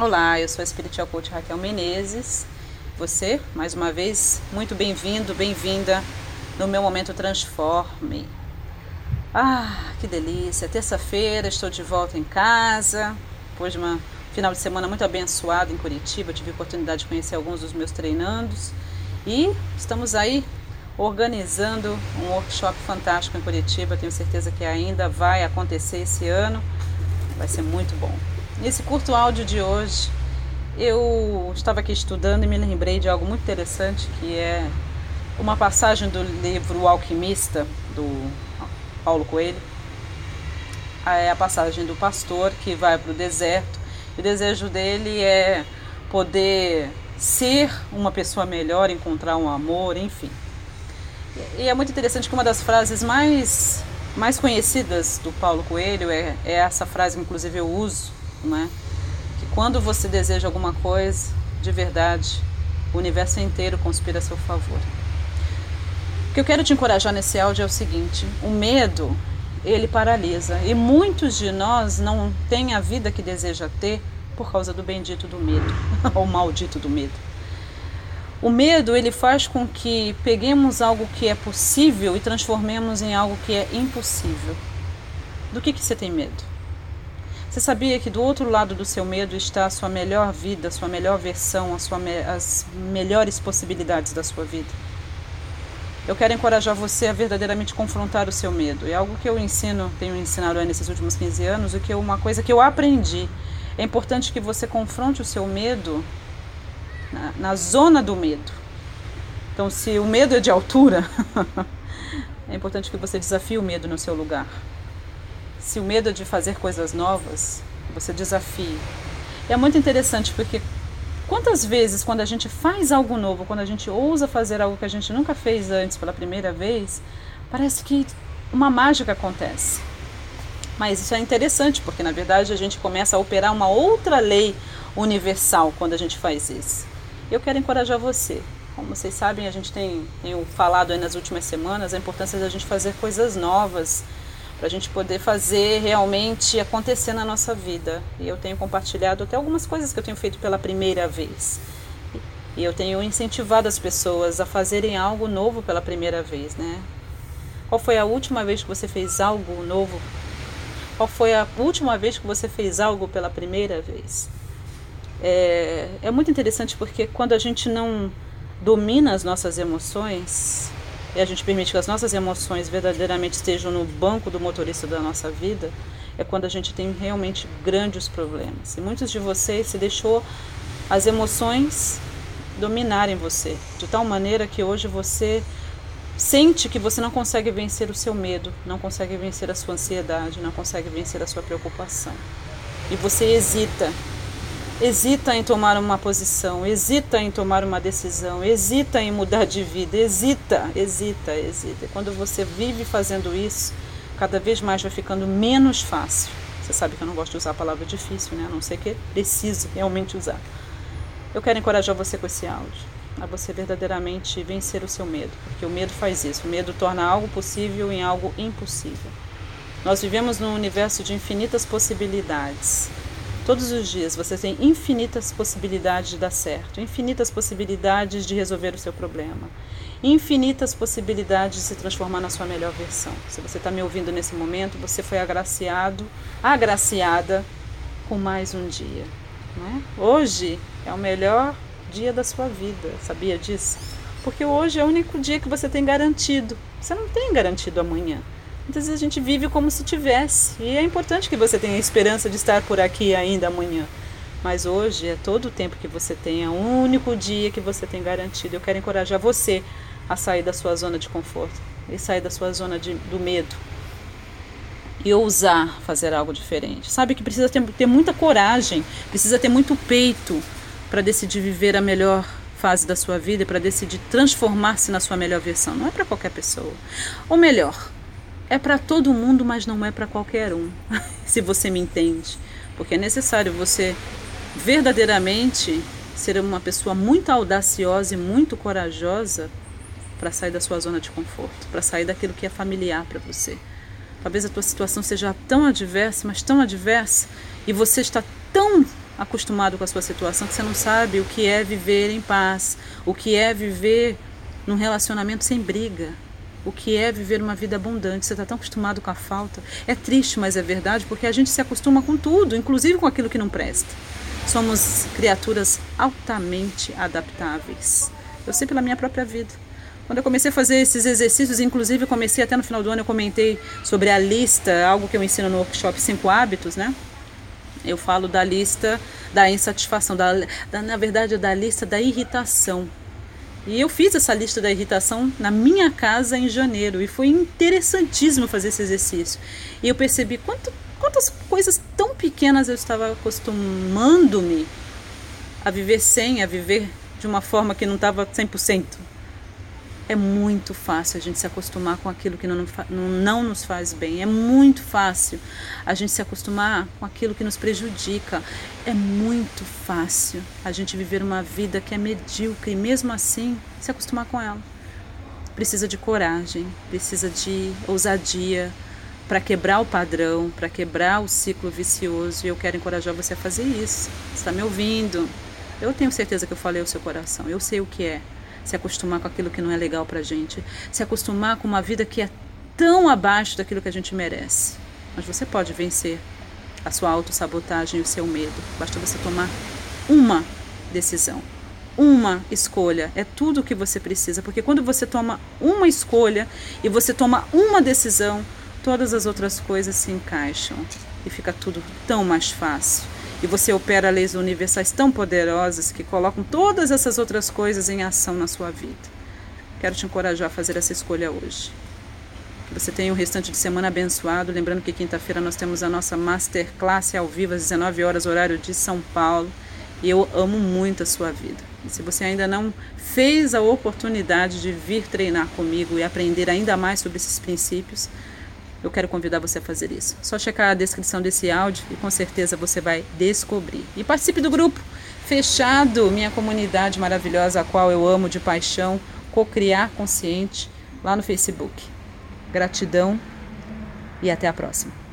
Olá, eu sou a Spiritual Coach Raquel Menezes. Você, mais uma vez, muito bem-vindo, bem-vinda no meu momento Transforme. Ah, que delícia! Terça-feira estou de volta em casa, depois de um final de semana muito abençoado em Curitiba. Tive a oportunidade de conhecer alguns dos meus treinandos e estamos aí organizando um workshop fantástico em Curitiba. Tenho certeza que ainda vai acontecer esse ano. Vai ser muito bom. Nesse curto áudio de hoje, eu estava aqui estudando e me lembrei de algo muito interessante que é uma passagem do livro O Alquimista, do Paulo Coelho. É a passagem do pastor que vai para o deserto. O desejo dele é poder ser uma pessoa melhor, encontrar um amor, enfim. E é muito interessante que uma das frases mais, mais conhecidas do Paulo Coelho é, é essa frase, que inclusive eu uso, né? que quando você deseja alguma coisa de verdade, o universo inteiro conspira a seu favor. O que eu quero te encorajar nesse áudio é o seguinte: o medo ele paralisa e muitos de nós não têm a vida que deseja ter por causa do bendito do medo ou maldito do medo. O medo ele faz com que peguemos algo que é possível e transformemos em algo que é impossível. Do que, que você tem medo? Você sabia que do outro lado do seu medo está a sua melhor vida, a sua melhor versão, a sua me as melhores possibilidades da sua vida? Eu quero encorajar você a verdadeiramente confrontar o seu medo. É algo que eu ensino, tenho ensinado nesses últimos 15 anos, e que é uma coisa que eu aprendi. É importante que você confronte o seu medo na, na zona do medo. Então, se o medo é de altura, é importante que você desafie o medo no seu lugar. Se o medo de fazer coisas novas, você desafie. E é muito interessante porque quantas vezes quando a gente faz algo novo, quando a gente ousa fazer algo que a gente nunca fez antes pela primeira vez, parece que uma mágica acontece. Mas isso é interessante porque na verdade a gente começa a operar uma outra lei universal quando a gente faz isso. Eu quero encorajar você. Como vocês sabem, a gente tem falado nas últimas semanas a importância da gente fazer coisas novas para a gente poder fazer realmente acontecer na nossa vida. E eu tenho compartilhado até algumas coisas que eu tenho feito pela primeira vez. E eu tenho incentivado as pessoas a fazerem algo novo pela primeira vez, né? Qual foi a última vez que você fez algo novo? Qual foi a última vez que você fez algo pela primeira vez? É, é muito interessante porque quando a gente não domina as nossas emoções e a gente permite que as nossas emoções verdadeiramente estejam no banco do motorista da nossa vida, é quando a gente tem realmente grandes problemas. E muitos de vocês se deixou as emoções dominarem você, de tal maneira que hoje você sente que você não consegue vencer o seu medo, não consegue vencer a sua ansiedade, não consegue vencer a sua preocupação. E você hesita hesita em tomar uma posição, hesita em tomar uma decisão, hesita em mudar de vida, hesita, hesita, hesita. Quando você vive fazendo isso, cada vez mais vai ficando menos fácil. Você sabe que eu não gosto de usar a palavra difícil, né? A não ser que preciso realmente usar. Eu quero encorajar você com esse áudio, a você verdadeiramente vencer o seu medo, porque o medo faz isso. O medo torna algo possível em algo impossível. Nós vivemos num universo de infinitas possibilidades. Todos os dias você tem infinitas possibilidades de dar certo, infinitas possibilidades de resolver o seu problema, infinitas possibilidades de se transformar na sua melhor versão. Se você está me ouvindo nesse momento, você foi agraciado, agraciada com mais um dia. Né? Hoje é o melhor dia da sua vida, sabia disso? Porque hoje é o único dia que você tem garantido. Você não tem garantido amanhã. Muitas vezes a gente vive como se tivesse. E é importante que você tenha a esperança de estar por aqui ainda amanhã. Mas hoje é todo o tempo que você tem, é o único dia que você tem garantido. Eu quero encorajar você a sair da sua zona de conforto e sair da sua zona de, do medo e ousar fazer algo diferente. Sabe que precisa ter, ter muita coragem, precisa ter muito peito para decidir viver a melhor fase da sua vida, para decidir transformar-se na sua melhor versão. Não é para qualquer pessoa. Ou melhor, é para todo mundo, mas não é para qualquer um, se você me entende. Porque é necessário você verdadeiramente ser uma pessoa muito audaciosa e muito corajosa para sair da sua zona de conforto, para sair daquilo que é familiar para você. Talvez a tua situação seja tão adversa, mas tão adversa, e você está tão acostumado com a sua situação que você não sabe o que é viver em paz, o que é viver num relacionamento sem briga, o que é viver uma vida abundante. Você está tão acostumado com a falta. É triste, mas é verdade, porque a gente se acostuma com tudo, inclusive com aquilo que não presta. Somos criaturas altamente adaptáveis. Eu sei pela minha própria vida. Quando eu comecei a fazer esses exercícios, inclusive comecei até no final do ano, eu comentei sobre a lista, algo que eu ensino no workshop Cinco Hábitos, né? Eu falo da lista da insatisfação, da, da, na verdade, da lista da irritação. E eu fiz essa lista da irritação na minha casa em janeiro e foi interessantíssimo fazer esse exercício. E eu percebi quanto, quantas coisas tão pequenas eu estava acostumando-me a viver sem, a viver de uma forma que não estava 100%. É muito fácil a gente se acostumar com aquilo que não, não nos faz bem. É muito fácil a gente se acostumar com aquilo que nos prejudica. É muito fácil a gente viver uma vida que é medíocre e, mesmo assim, se acostumar com ela. Precisa de coragem, precisa de ousadia para quebrar o padrão, para quebrar o ciclo vicioso. E eu quero encorajar você a fazer isso. Você está me ouvindo? Eu tenho certeza que eu falei o seu coração. Eu sei o que é se acostumar com aquilo que não é legal pra gente, se acostumar com uma vida que é tão abaixo daquilo que a gente merece. Mas você pode vencer a sua autossabotagem e o seu medo. Basta você tomar uma decisão, uma escolha. É tudo o que você precisa, porque quando você toma uma escolha e você toma uma decisão, todas as outras coisas se encaixam e fica tudo tão mais fácil e você opera leis universais tão poderosas que colocam todas essas outras coisas em ação na sua vida. Quero te encorajar a fazer essa escolha hoje. Que você tenha um restante de semana abençoado. Lembrando que quinta-feira nós temos a nossa Masterclass ao vivo às 19 horas, horário de São Paulo. E eu amo muito a sua vida. E se você ainda não fez a oportunidade de vir treinar comigo e aprender ainda mais sobre esses princípios, eu quero convidar você a fazer isso. Só checar a descrição desse áudio e com certeza você vai descobrir. E participe do grupo fechado, minha comunidade maravilhosa, a qual eu amo de paixão, Cocriar Consciente, lá no Facebook. Gratidão e até a próxima.